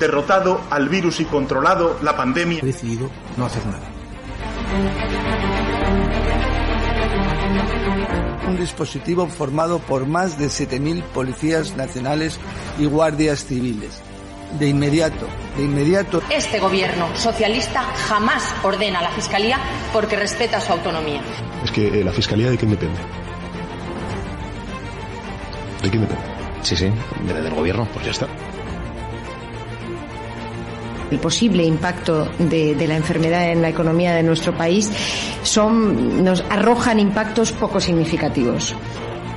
Derrotado al virus y controlado la pandemia. He decidido no hacer nada. Un dispositivo formado por más de 7.000 policías nacionales y guardias civiles. De inmediato, de inmediato. Este gobierno socialista jamás ordena a la Fiscalía porque respeta su autonomía. Es que eh, la Fiscalía de quién depende. ¿De quién depende? Sí, sí, debe del gobierno, pues ya está. El posible impacto de, la enfermedad en la economía de nuestro país son, nos arrojan impactos poco significativos.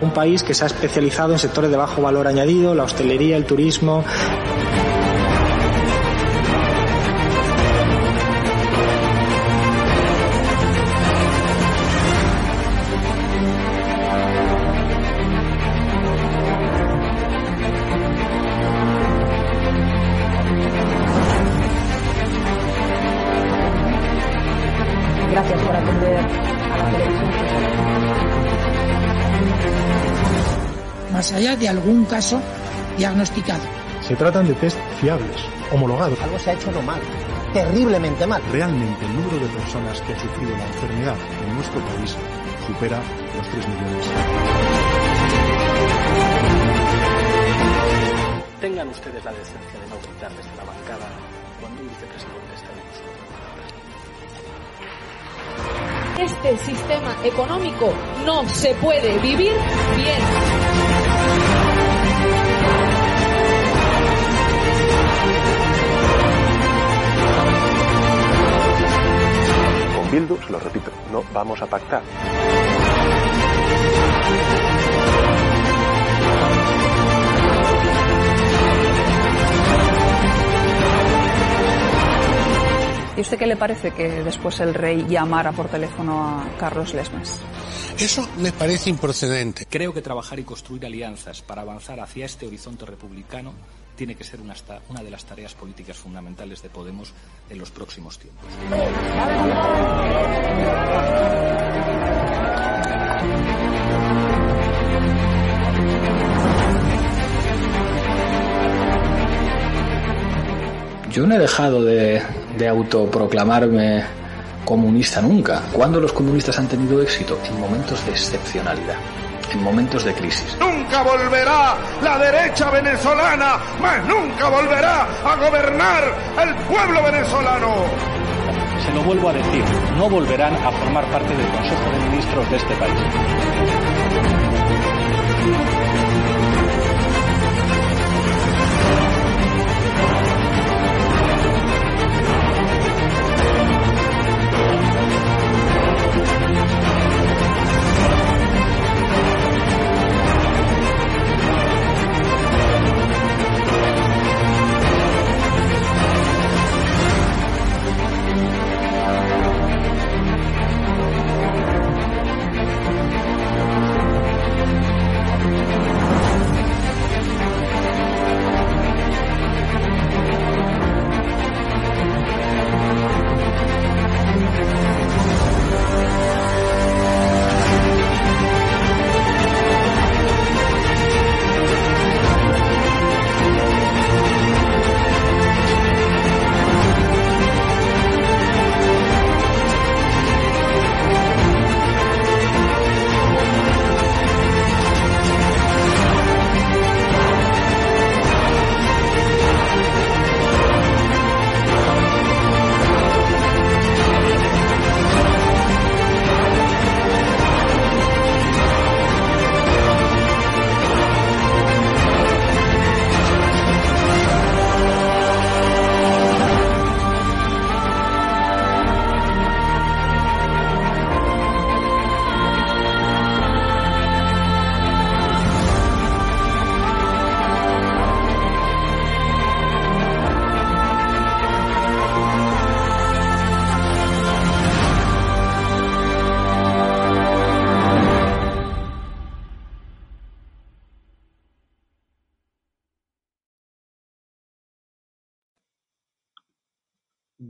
Un país que se ha especializado en sectores de bajo valor añadido, la hostelería, el turismo. Más allá de algún caso diagnosticado. Se tratan de test fiables, homologados. Algo se ha hecho no mal, terriblemente mal. Realmente el número de personas que ha sufrido la enfermedad en nuestro país supera los 3 millones. Tengan ustedes la decencia de no gritar desde la bancada cuando un vicepresidente está en Este sistema económico no se puede vivir bien. Bildu, se lo repito, no vamos a pactar. ¿Y usted qué le parece que después el rey llamara por teléfono a Carlos Lesmes? Eso me parece improcedente. Creo que trabajar y construir alianzas para avanzar hacia este horizonte republicano tiene que ser una, de las tareas políticas fundamentales de Podemos en los próximos tiempos. Yo no he dejado de, de autoproclamarme comunista nunca. ¿Cuándo los comunistas han tenido éxito? En momentos de excepcionalidad, en momentos de crisis. Nunca volverá la derecha venezolana, más nunca volverá a gobernar el pueblo venezolano. Se lo vuelvo a decir, no volverán a formar parte del Consejo de Ministros de este país.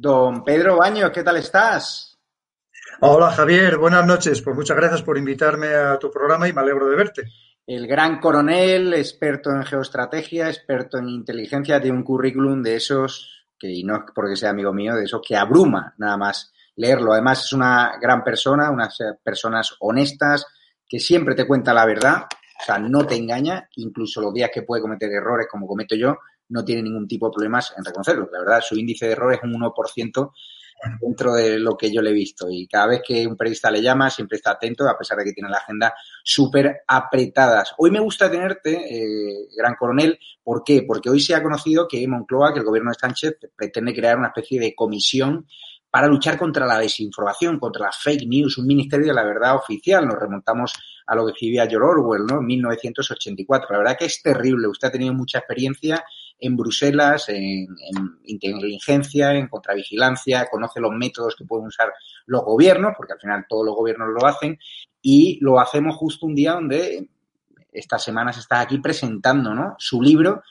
Don Pedro Baños, ¿qué tal estás? Hola Javier, buenas noches. Pues muchas gracias por invitarme a tu programa y me alegro de verte. El gran coronel, experto en geoestrategia, experto en inteligencia, tiene un currículum de esos, que y no es porque sea amigo mío, de esos que abruma nada más leerlo. Además es una gran persona, unas personas honestas, que siempre te cuenta la verdad, o sea, no te engaña, incluso los días que puede cometer errores como cometo yo, no tiene ningún tipo de problemas en reconocerlo. La verdad, su índice de error es un 1% dentro de lo que yo le he visto. Y cada vez que un periodista le llama, siempre está atento, a pesar de que tiene la agenda súper apretadas. Hoy me gusta tenerte, eh, gran coronel. ¿Por qué? Porque hoy se ha conocido que Moncloa, que el gobierno de Sánchez, pretende crear una especie de comisión para luchar contra la desinformación, contra la fake news, un ministerio de la verdad oficial. Nos remontamos a lo que escribía George Orwell, ¿no? En 1984. La verdad que es terrible. Usted ha tenido mucha experiencia en Bruselas, en, inteligencia, en contravigilancia, conoce los métodos que pueden usar los gobiernos, porque al final todos los gobiernos lo hacen, y lo hacemos justo un día donde estas semanas está aquí presentando ¿no? su libro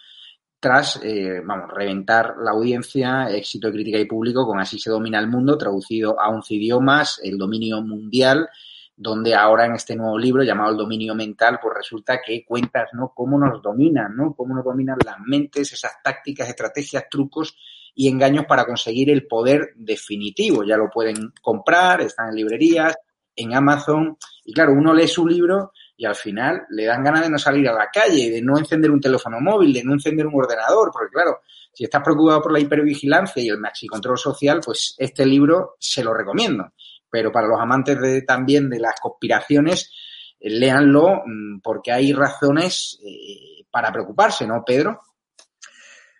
tras, eh, vamos, reventar la audiencia, éxito de crítica y público con Así se domina el mundo, traducido a 11 idiomas, el dominio mundial, donde ahora en este nuevo libro llamado El dominio mental, pues resulta que cuentas, ¿no? Cómo nos dominan, ¿no? Cómo nos dominan las mentes, esas tácticas, estrategias, trucos y engaños para conseguir el poder definitivo. Ya lo pueden comprar, están en librerías, en Amazon. Y claro, uno lee su libro y al final le dan ganas de no salir a la calle, de no encender un teléfono móvil, de no encender un ordenador, porque claro, si estás preocupado por la hipervigilancia y el maxicontrol social, pues este libro se lo recomiendo. Pero para los amantes de, también de las conspiraciones, eh, léanlo mm, porque hay razones eh, para preocuparse, ¿no, Pedro?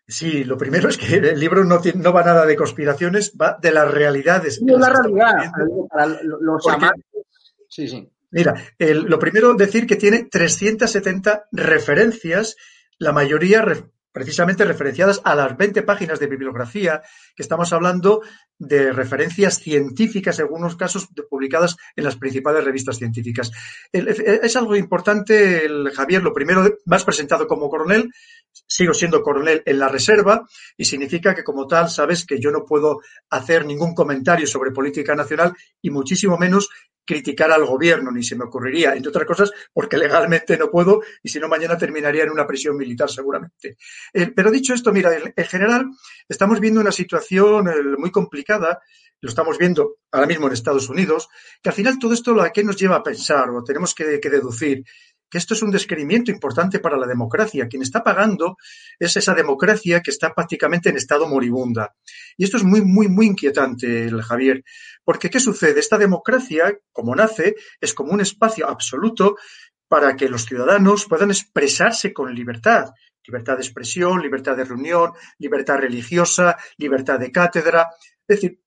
Sí, lo primero es que el libro no, no va nada de conspiraciones, va de las realidades. de la realidad, para los amantes. Sí, sí. Mira, lo primero decir que tiene 370 referencias, la mayoría precisamente referenciadas a las 20 páginas de bibliografía, que estamos hablando de referencias científicas, en algunos casos publicadas en las principales revistas científicas. Es algo importante, el Javier, lo primero, más presentado como coronel, sigo siendo coronel en la reserva y significa que como tal sabes que yo no puedo hacer ningún comentario sobre política nacional y muchísimo menos criticar al gobierno, ni se me ocurriría, entre otras cosas, porque legalmente no puedo y si no mañana terminaría en una prisión militar seguramente. Eh, pero dicho esto, mira, en, general estamos viendo una situación eh, muy complicada, lo estamos viendo ahora mismo en Estados Unidos, que al final todo esto lo que nos lleva a pensar o tenemos que deducir que esto es un desquerimiento importante para la democracia. Quien está pagando es esa democracia que está prácticamente en estado moribunda. Y esto es muy, muy, muy inquietante, el Javier, porque ¿qué sucede? Esta democracia, como nace, es como un espacio absoluto para que los ciudadanos puedan expresarse con libertad. Libertad de expresión, libertad de reunión, libertad religiosa, libertad de cátedra. Es decir,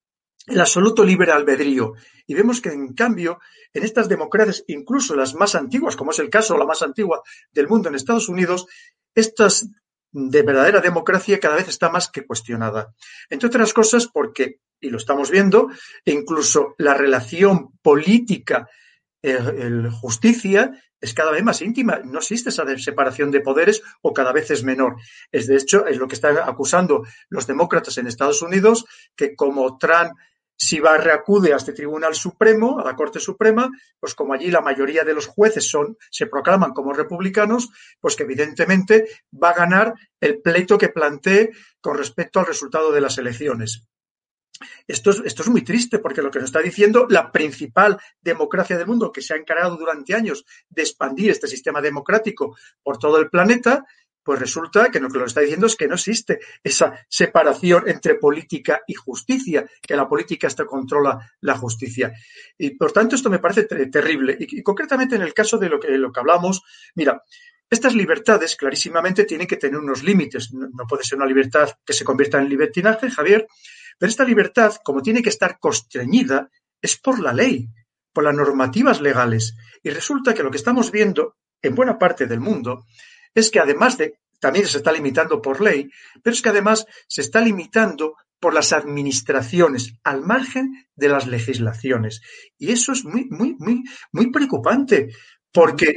el absoluto libre albedrío. Y vemos que, en cambio, en estas democracias, incluso las más antiguas, como es el caso, la más antigua del mundo en Estados Unidos, estas de verdadera democracia cada vez está más que cuestionada. Entre otras cosas porque, y lo estamos viendo, incluso la relación política, el, justicia, es cada vez más íntima. No existe esa separación de poderes o cada vez es menor. Es de hecho, es lo que están acusando los demócratas en Estados Unidos, que como Trump si va, reacude a este Tribunal Supremo, a la Corte Suprema, pues como allí la mayoría de los jueces son, se proclaman como republicanos, pues que evidentemente va a ganar el pleito que plantee con respecto al resultado de las elecciones. Esto es, esto es muy triste porque lo que nos está diciendo la principal democracia del mundo que se ha encargado durante años de expandir este sistema democrático por todo el planeta, pues resulta que lo que nos está diciendo es que no existe esa separación entre política y justicia, que la política hasta controla la justicia. Y por tanto esto me parece terrible. Y, concretamente en el caso de lo que, lo que hablamos, mira, estas libertades clarísimamente tienen que tener unos límites. No, no puede ser una libertad que se convierta en libertinaje, Javier, pero esta libertad, como tiene que estar constreñida, es por la ley, por las normativas legales. Y resulta que lo que estamos viendo en buena parte del mundo es que además de, también se está limitando por ley, pero es que además se está limitando por las administraciones al margen de las legislaciones. Y eso es muy, muy, muy, muy preocupante, porque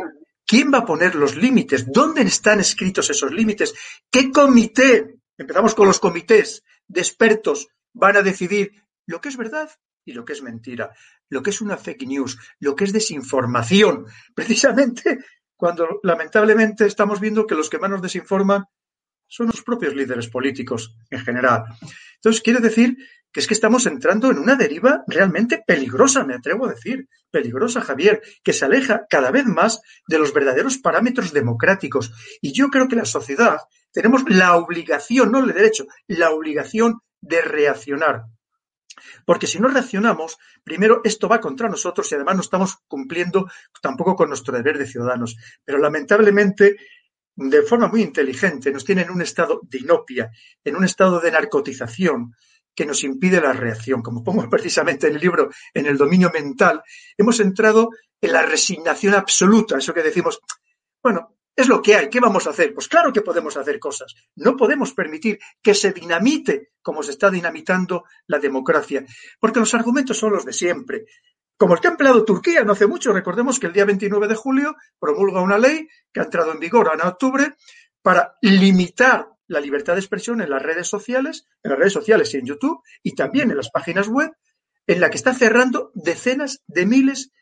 ¿quién va a poner los límites? ¿Dónde están escritos esos límites? ¿Qué comité? Empezamos con los comités de expertos van a decidir lo que es verdad y lo que es mentira, lo que es una fake news, lo que es desinformación, precisamente cuando lamentablemente estamos viendo que los que más nos desinforman son los propios líderes políticos en general. Entonces, quiere decir que es que estamos entrando en una deriva realmente peligrosa, me atrevo a decir, peligrosa, Javier, que se aleja cada vez más de los verdaderos parámetros democráticos. Y yo creo que la sociedad tenemos la obligación, no el derecho, la obligación de reaccionar. Porque si no reaccionamos, primero esto va contra nosotros y además no estamos cumpliendo tampoco con nuestro deber de ciudadanos. Pero lamentablemente de forma muy inteligente, nos tiene en un estado de inopia, en un estado de narcotización que nos impide la reacción. Como pongo precisamente en el libro, en el dominio mental, hemos entrado en la resignación absoluta, eso que decimos, bueno, es lo que hay, ¿qué vamos a hacer? Pues claro que podemos hacer cosas. No podemos permitir que se dinamite como se está dinamitando la democracia, porque los argumentos son los de siempre. Como el que ha empleado Turquía no hace mucho, recordemos que el día 29 de julio promulga una ley que ha entrado en vigor en octubre para limitar la libertad de expresión en las redes sociales, en las redes sociales y en YouTube y también en las páginas web, en la que está cerrando decenas de miles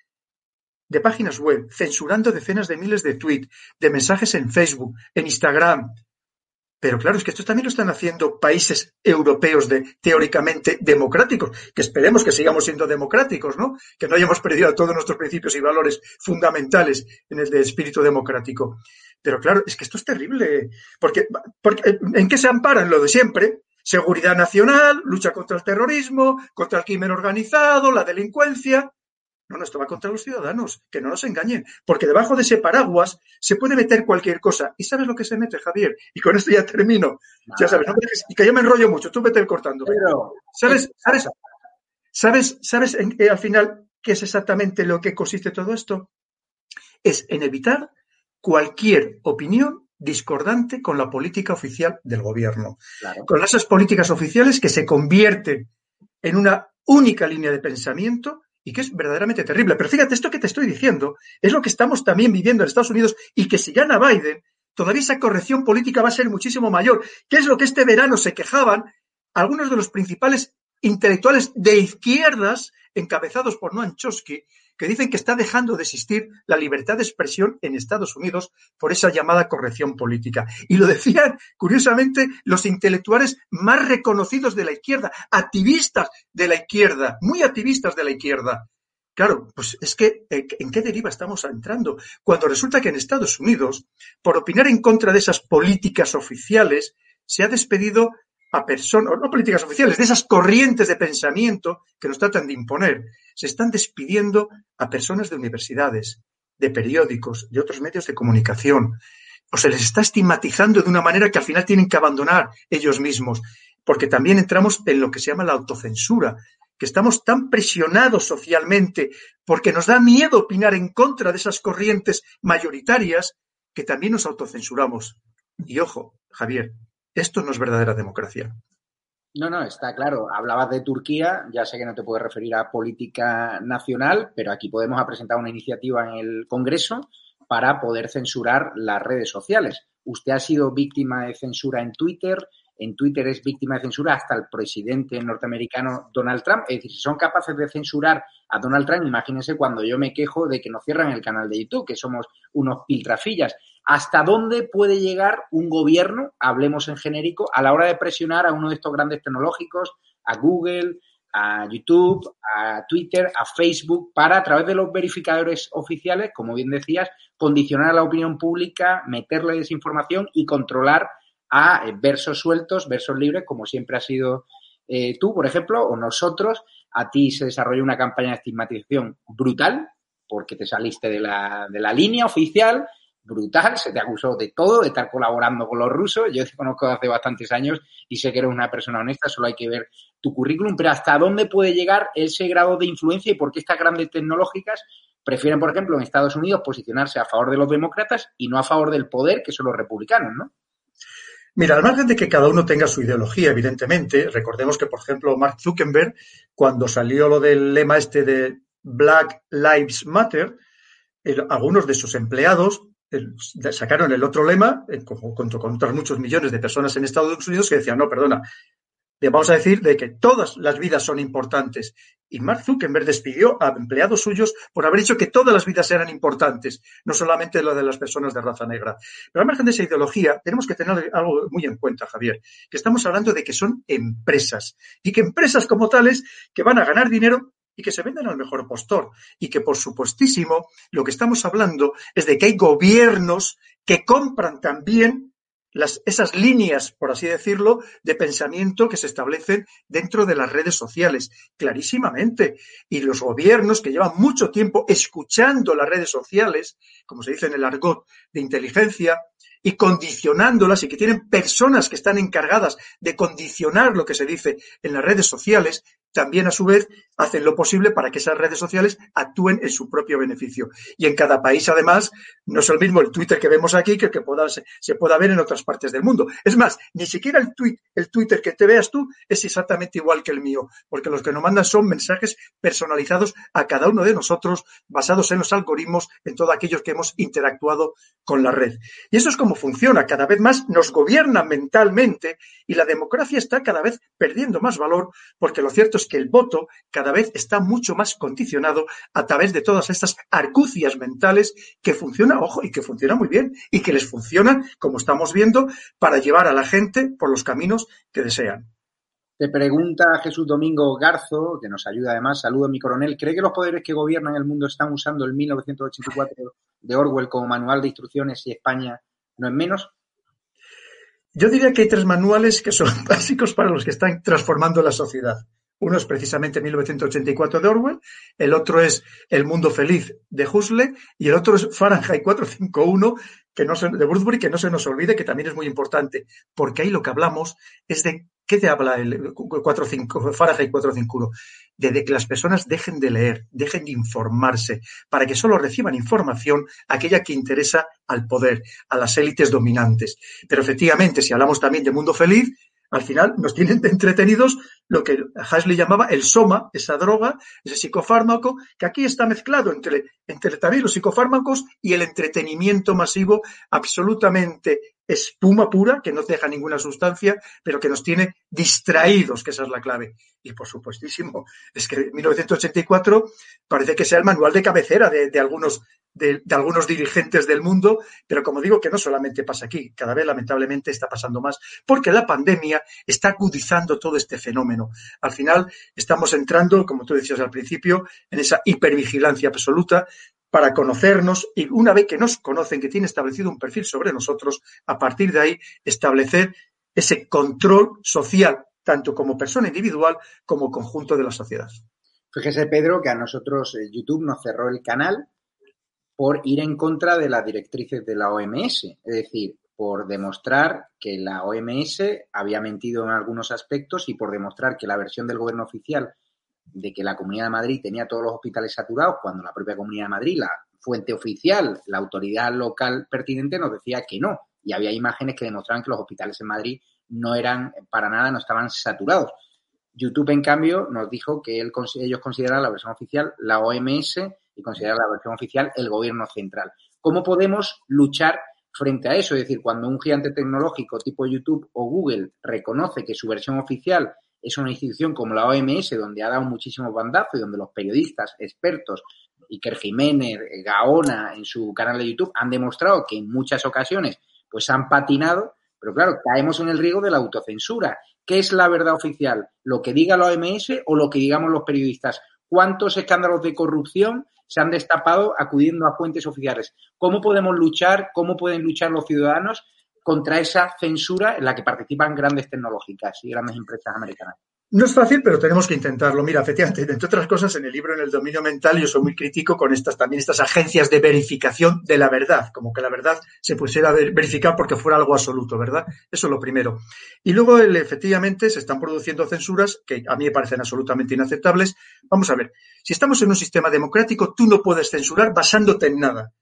de páginas web, censurando decenas de miles de tweets, de mensajes en Facebook, en Instagram, pero claro, es que esto también lo están haciendo países europeos de, teóricamente democráticos, que esperemos que sigamos siendo democráticos, ¿no? Que no hayamos perdido todos nuestros principios y valores fundamentales en el de espíritu democrático. Pero claro, es que esto es terrible, porque, porque ¿en qué se amparan lo de siempre? Seguridad nacional, lucha contra el terrorismo, contra el crimen organizado, la delincuencia. No, no, esto va contra los ciudadanos, que no nos engañen, porque debajo de ese paraguas se puede meter cualquier cosa. ¿Y sabes lo que se mete, Javier? Y con esto ya termino. Ya sabes, no y que yo me enrollo mucho, tú vete cortando. ¿Sabes, sabes, sabes, sabes eh, al final qué es exactamente lo que consiste todo esto? Es en evitar cualquier opinión discordante con la política oficial del gobierno. Con esas políticas oficiales que se convierten en una única línea de pensamiento y que es verdaderamente terrible. Pero fíjate, esto que te estoy diciendo es lo que estamos también viviendo en Estados Unidos y que si gana Biden, todavía esa corrección política va a ser muchísimo mayor. ¿Qué es lo que este verano se quejaban algunos de los principales intelectuales de izquierdas, encabezados por Noam Chomsky, que dicen que está dejando de existir la libertad de expresión en Estados Unidos por esa llamada corrección política. Y lo decían, curiosamente, los intelectuales más reconocidos de la izquierda, activistas de la izquierda, muy activistas de la izquierda. Claro, pues es que eh, ¿en qué deriva estamos entrando? Cuando resulta que en Estados Unidos, por opinar en contra de esas políticas oficiales, se ha despedido a personas, no políticas oficiales, de esas corrientes de pensamiento que nos tratan de imponer. Se están despidiendo a personas de universidades, de periódicos, de otros medios de comunicación. O se les está estigmatizando de una manera que al final tienen que abandonar ellos mismos, porque también entramos en lo que se llama la autocensura, que estamos tan presionados socialmente porque nos da miedo opinar en contra de esas corrientes mayoritarias que también nos autocensuramos. Y ojo, Javier, esto no es verdadera democracia. No, no, está claro. Hablabas de Turquía, ya sé que no te puedes referir a política nacional, pero aquí podemos presentar una iniciativa en el Congreso para poder censurar las redes sociales. Usted ha sido víctima de censura en Twitter, en Twitter es víctima de censura hasta el presidente norteamericano Donald Trump. Es decir, si son capaces de censurar a Donald Trump, imagínense cuando yo me quejo de que nos cierran el canal de YouTube, que somos unos piltrafillas. ¿Hasta dónde puede llegar un gobierno, hablemos en genérico, a la hora de presionar a uno de estos grandes tecnológicos, a Google, a YouTube, a Twitter, a Facebook, para a través de los verificadores oficiales, como bien decías, condicionar a la opinión pública, meterle desinformación y controlar a versos sueltos, versos libres, como siempre ha sido eh, tú, por ejemplo, o nosotros. A ti se desarrolló una campaña de estigmatización brutal, porque te saliste de la, de la línea oficial brutal, se te acusó de todo, de estar colaborando con los rusos. Yo te conozco hace bastantes años y sé que eres una persona honesta, solo hay que ver tu currículum, pero ¿hasta dónde puede llegar ese grado de influencia y por qué estas grandes tecnológicas prefieren, por ejemplo, en Estados Unidos posicionarse a favor de los demócratas y no a favor del poder, que son los republicanos, ¿no? Mira, al margen de que cada uno tenga su ideología, evidentemente, recordemos que, por ejemplo, Mark Zuckerberg, cuando salió lo del lema este de Black Lives Matter, algunos de sus empleados sacaron el otro lema, contra, contra muchos millones de personas en Estados Unidos, que decían, no, perdona, vamos a decir, de que todas las vidas son importantes. Y Mark Zuckerberg despidió a empleados suyos por haber dicho que todas las vidas eran importantes, no solamente lo de las personas de raza negra. Pero al margen de esa ideología, tenemos que tener algo muy en cuenta, Javier, que estamos hablando de que son empresas y que empresas como tales que van a ganar dinero y que se venden al mejor postor. Y que, por supuestísimo, lo que estamos hablando es de que hay gobiernos que compran también esas líneas, por así decirlo, de pensamiento que se establecen dentro de las redes sociales, clarísimamente. Y los gobiernos que llevan mucho tiempo escuchando las redes sociales, como se dice en el argot de inteligencia, y condicionándolas y que tienen personas que están encargadas de condicionar lo que se dice en las redes sociales, también a su vez hacen lo posible para que esas redes sociales actúen en su propio beneficio. Y en cada país, además, no es el mismo el Twitter que vemos aquí que el que se pueda ver en otras partes del mundo. Es más, ni siquiera el, el Twitter que te veas tú es exactamente igual que el mío, porque los que nos mandan son mensajes personalizados a cada uno de nosotros, basados en los algoritmos, en todos aquellos que hemos interactuado con la red. Y eso es como funciona. Cada vez más nos gobiernan mentalmente y la democracia está cada vez perdiendo más valor, porque lo cierto es que el voto cada vez está mucho más condicionado a través de todas estas arcucias mentales que funciona, ojo, y que funciona muy bien y que les funciona, como estamos viendo, para llevar a la gente por los caminos que desean. Te pregunta Jesús Domingo Garzo, que nos ayuda además, saludo a mi coronel, ¿cree que los poderes que gobiernan el mundo están usando el 1984 de Orwell como manual de instrucciones y España no es menos? Yo diría que hay tres manuales que son básicos para los que están transformando la sociedad. Uno es precisamente 1984 de Orwell, el otro es El mundo feliz de Huxley y el otro es Fahrenheit 451 que no se, de Woodbury, que no se nos olvide que también es muy importante, porque ahí lo que hablamos es de ¿qué te habla el 45, Fahrenheit 451? De, que las personas dejen de leer, dejen de informarse, para que solo reciban información aquella que interesa al poder, a las élites dominantes. Pero efectivamente, si hablamos también de mundo feliz, al final nos tienen entretenidos lo que Hasley llamaba el soma, esa droga, ese psicofármaco, que aquí está mezclado entre, entre también los psicofármacos y el entretenimiento masivo absolutamente espuma pura, que no deja ninguna sustancia, pero que nos tiene distraídos, que esa es la clave. Y por supuestísimo, es que 1984 parece que sea el manual de cabecera de, algunos, de, algunos dirigentes del mundo, pero como digo, que no solamente pasa aquí, cada vez lamentablemente está pasando más, porque la pandemia está agudizando todo este fenómeno. Al final estamos entrando, como tú decías al principio, en esa hipervigilancia absoluta para conocernos y una vez que nos conocen, que tiene establecido un perfil sobre nosotros, a partir de ahí establecer ese control social, tanto como persona individual como conjunto de la sociedad. Fíjese, Pedro, que a nosotros eh, YouTube nos cerró el canal por ir en contra de las directrices de la OMS, es decir, por demostrar que la OMS había mentido en algunos aspectos y por demostrar que la versión del gobierno oficial de que la Comunidad de Madrid tenía todos los hospitales saturados cuando la propia Comunidad de Madrid, la fuente oficial, la autoridad local pertinente, nos decía que no. Y había imágenes que demostraban que los hospitales en Madrid no eran para nada, no estaban saturados. YouTube, en cambio, nos dijo que ellos consideran la versión oficial la OMS y consideran la versión oficial el gobierno central. ¿Cómo podemos luchar frente a eso? Es decir, cuando un gigante tecnológico tipo YouTube o Google reconoce que su versión oficial es una institución como la OMS, donde ha dado muchísimo bandazo y donde los periodistas, expertos, Iker Jiménez, Gaona, en su canal de YouTube, han demostrado que en muchas ocasiones pues han patinado, pero claro, caemos en el riesgo de la autocensura. ¿Qué es la verdad oficial? ¿Lo que diga la OMS o lo que digamos los periodistas? ¿Cuántos escándalos de corrupción se han destapado acudiendo a fuentes oficiales? ¿Cómo podemos luchar? ¿Cómo pueden luchar los ciudadanos contra esa censura en la que participan grandes tecnológicas y grandes empresas americanas. No es fácil, pero tenemos que intentarlo. Mira, efectivamente, entre otras cosas, en el libro En el dominio mental yo soy muy crítico con estas también estas agencias de verificación de la verdad, como que la verdad se pusiera a verificar porque fuera algo absoluto, ¿verdad? Eso es lo primero. Y luego, efectivamente, se están produciendo censuras que a mí me parecen absolutamente inaceptables. Vamos a ver, si estamos en un sistema democrático, tú no puedes censurar basándote en nada.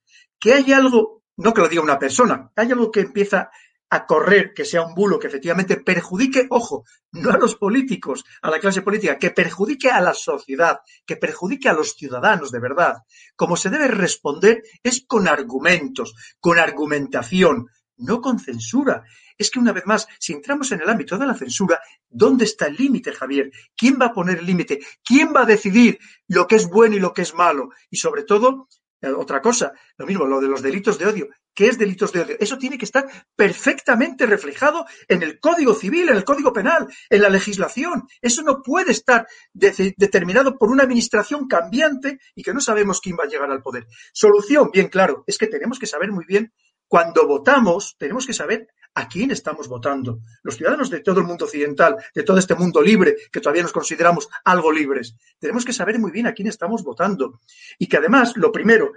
Que hay algo no que lo diga una persona, hay algo que empieza a correr, que sea un bulo, que efectivamente perjudique, ojo, no a los políticos, a la clase política, que perjudique a la sociedad, que perjudique a los ciudadanos de verdad. Como se debe responder es con argumentos, con argumentación, no con censura. Es que una vez más, si entramos en el ámbito de la censura, ¿dónde está el límite, Javier? ¿Quién va a poner el límite? ¿Quién va a decidir lo que es bueno y lo que es malo? Y sobre todo, eh, otra cosa, lo mismo, lo de los delitos de odio. ¿Qué es delitos de odio? Eso tiene que estar perfectamente reflejado en el Código Civil, en el Código Penal, en la legislación. Eso no puede estar de determinado por una administración cambiante y que no sabemos quién va a llegar al poder. Solución, bien claro, es que tenemos que saber muy bien cuando votamos, tenemos que saber a quién estamos votando. Los ciudadanos de todo el mundo occidental, de todo este mundo libre, que todavía nos consideramos algo libres, tenemos que saber muy bien a quién estamos votando. Y que además, lo primero,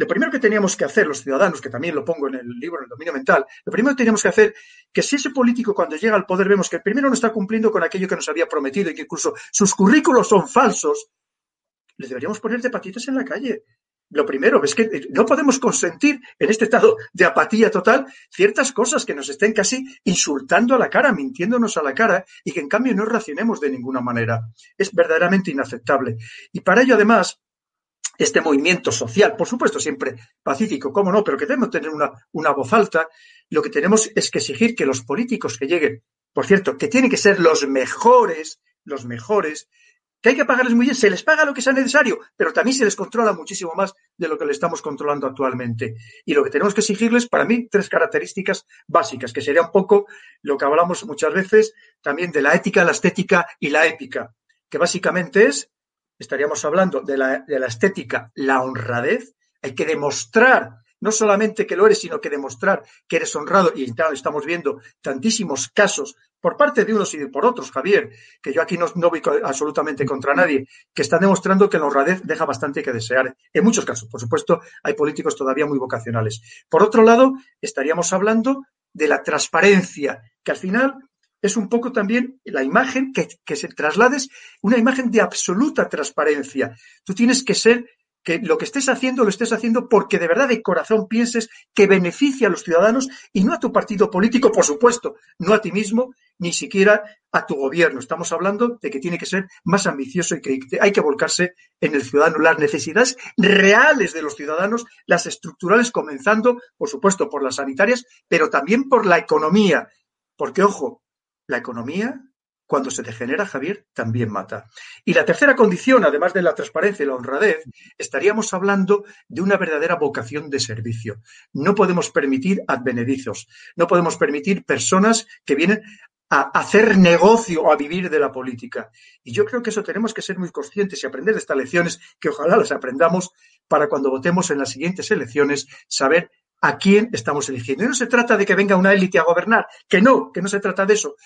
lo primero que teníamos que hacer los ciudadanos, que también lo pongo en el libro, en el dominio mental, lo primero que teníamos que hacer, que si ese político cuando llega al poder vemos que el primero no está cumpliendo con aquello que nos había prometido y que incluso sus currículos son falsos, les deberíamos poner de patitas en la calle lo primero es que no podemos consentir en este estado de apatía total ciertas cosas que nos estén casi insultando a la cara, mintiéndonos a la cara y que en cambio no reaccionemos de ninguna manera. Es verdaderamente inaceptable. Y para ello, además, este movimiento social, por supuesto siempre pacífico, cómo no, pero que debemos tener una, una voz alta, lo que tenemos es que exigir que los políticos que lleguen, por cierto, que tienen que ser los mejores, los mejores, que hay que pagarles muy bien, se les paga lo que sea necesario, pero también se les controla muchísimo más de lo que le estamos controlando actualmente. Y lo que tenemos que exigirles, para mí, tres características básicas, que sería un poco lo que hablamos muchas veces también de la ética, la estética y la épica, que básicamente es, estaríamos hablando de la, de la estética, la honradez, hay que demostrar no solamente que lo eres, sino que demostrar que eres honrado. Y estamos viendo tantísimos casos por parte de unos y por otros, Javier, que yo aquí no, no voy absolutamente contra nadie, que están demostrando que la honradez deja bastante que desear. En muchos casos, por supuesto, hay políticos todavía muy vocacionales. Por otro lado, estaríamos hablando de la transparencia, que al final es un poco también la imagen que, que se traslades, una imagen de absoluta transparencia. Tú tienes que ser que lo que estés haciendo lo estés haciendo porque de verdad de corazón pienses que beneficia a los ciudadanos y no a tu partido político, por supuesto, no a ti mismo, ni siquiera a tu gobierno. Estamos hablando de que tiene que ser más ambicioso y que hay que volcarse en el ciudadano, las necesidades reales de los ciudadanos, las estructurales, comenzando, por supuesto, por las sanitarias, pero también por la economía. Porque, ojo, la economía cuando se degenera, Javier, también mata. Y la tercera condición, además de la transparencia y la honradez, estaríamos hablando de una verdadera vocación de servicio. No podemos permitir advenedizos, no podemos permitir personas que vienen a hacer negocio o a vivir de la política. Y yo creo que eso tenemos que ser muy conscientes y aprender de estas lecciones, que ojalá las aprendamos para cuando votemos en las siguientes elecciones, saber a quién estamos eligiendo. Y no se trata de que venga una élite a gobernar, que no, que no se trata de eso,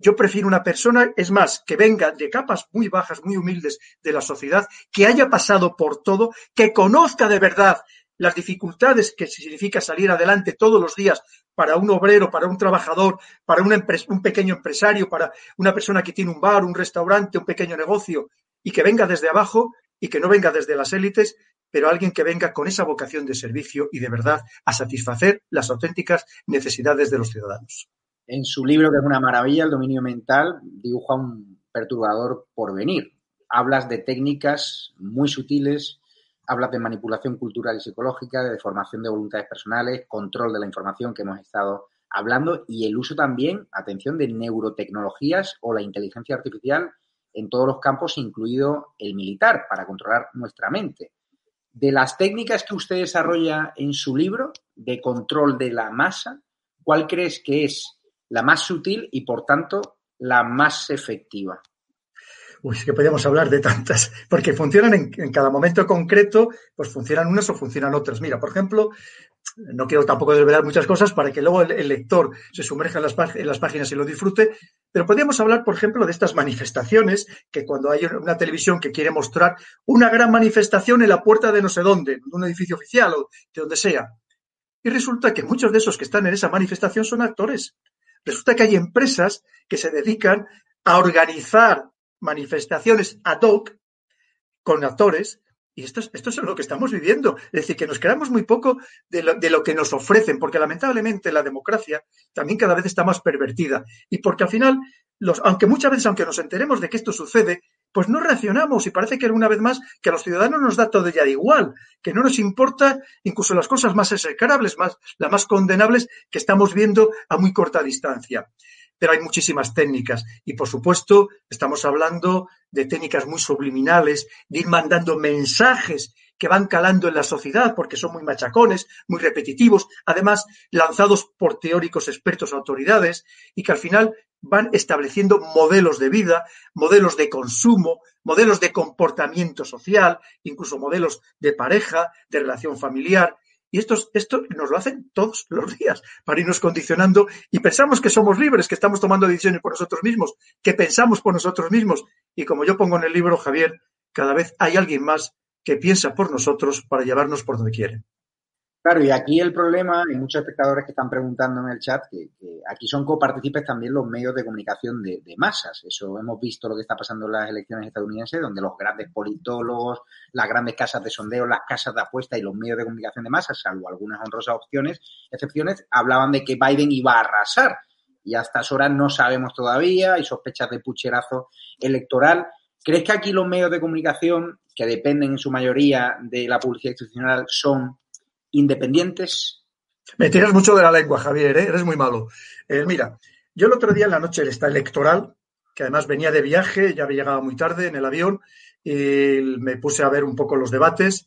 yo prefiero una persona, es más, que venga de capas muy bajas, muy humildes de la sociedad, que haya pasado por todo, que conozca de verdad las dificultades que significa salir adelante todos los días para un obrero, para un trabajador, para un, un, pequeño empresario, para una persona que tiene un bar, un restaurante, un pequeño negocio, y que venga desde abajo y que no venga desde las élites, pero alguien que venga con esa vocación de servicio y de verdad a satisfacer las auténticas necesidades de los ciudadanos. En su libro, que es una maravilla, El dominio mental, dibuja un perturbador porvenir. Hablas de técnicas muy sutiles, hablas de manipulación cultural y psicológica, de deformación de voluntades personales, control de la información que hemos estado hablando y el uso también, atención, de neurotecnologías o la inteligencia artificial en todos los campos, incluido el militar, para controlar nuestra mente. De las técnicas que usted desarrolla en su libro de control de la masa, ¿cuál crees que es la más sutil y, por tanto, la más efectiva. Uy, que podríamos hablar de tantas, porque funcionan en, cada momento concreto, pues funcionan unas o funcionan otras. Mira, por ejemplo, no quiero tampoco desvelar muchas cosas para que luego el, lector se sumerja en las, en las, páginas y lo disfrute, pero podríamos hablar, por ejemplo, de estas manifestaciones, que cuando hay una televisión que quiere mostrar una gran manifestación en la puerta de no sé dónde, de un edificio oficial o de donde sea, y resulta que muchos de esos que están en esa manifestación son actores. Resulta que hay empresas que se dedican a organizar manifestaciones ad hoc con actores y esto es, esto es lo que estamos viviendo. Es decir, que nos quedamos muy poco de lo, de lo, que nos ofrecen, porque lamentablemente la democracia también cada vez está más pervertida. Y porque al final, los, aunque muchas veces, aunque nos enteremos de que esto sucede, pues no reaccionamos y parece que una vez más que a los ciudadanos nos da todo ya de igual, que no nos importa incluso las cosas más execrables, más, las más condenables que estamos viendo a muy corta distancia. Pero hay muchísimas técnicas y, por supuesto, estamos hablando de técnicas muy subliminales, de ir mandando mensajes que van calando en la sociedad porque son muy machacones, muy repetitivos, además lanzados por teóricos expertos, autoridades, y que al final van estableciendo modelos de vida, modelos de consumo, modelos de comportamiento social, incluso modelos de pareja, de relación familiar. Y esto, esto nos lo hacen todos los días para irnos condicionando y pensamos que somos libres, que estamos tomando decisiones por nosotros mismos, que pensamos por nosotros mismos. Y como yo pongo en el libro, Javier, cada vez hay alguien más que piensa por nosotros para llevarnos por donde quiere. Claro, y aquí el problema, hay muchos espectadores que están preguntando en el chat, que, aquí son copartícipes también los medios de comunicación de, masas. Eso hemos visto lo que está pasando en las elecciones estadounidenses, donde los grandes politólogos, las grandes casas de sondeo, las casas de apuesta y los medios de comunicación de masas, salvo algunas honrosas opciones, excepciones, hablaban de que Biden iba a arrasar. Y a estas horas no sabemos todavía, hay sospechas de pucherazo electoral. ¿Crees que aquí los medios de comunicación, que dependen en su mayoría de la publicidad institucional, son independientes? Me tiras mucho de la lengua, Javier, ¿eh? eres muy malo. Eh, mira, yo el otro día en la noche del estado electoral, que además venía de viaje, ya había llegado muy tarde en el avión, y me puse a ver un poco los debates.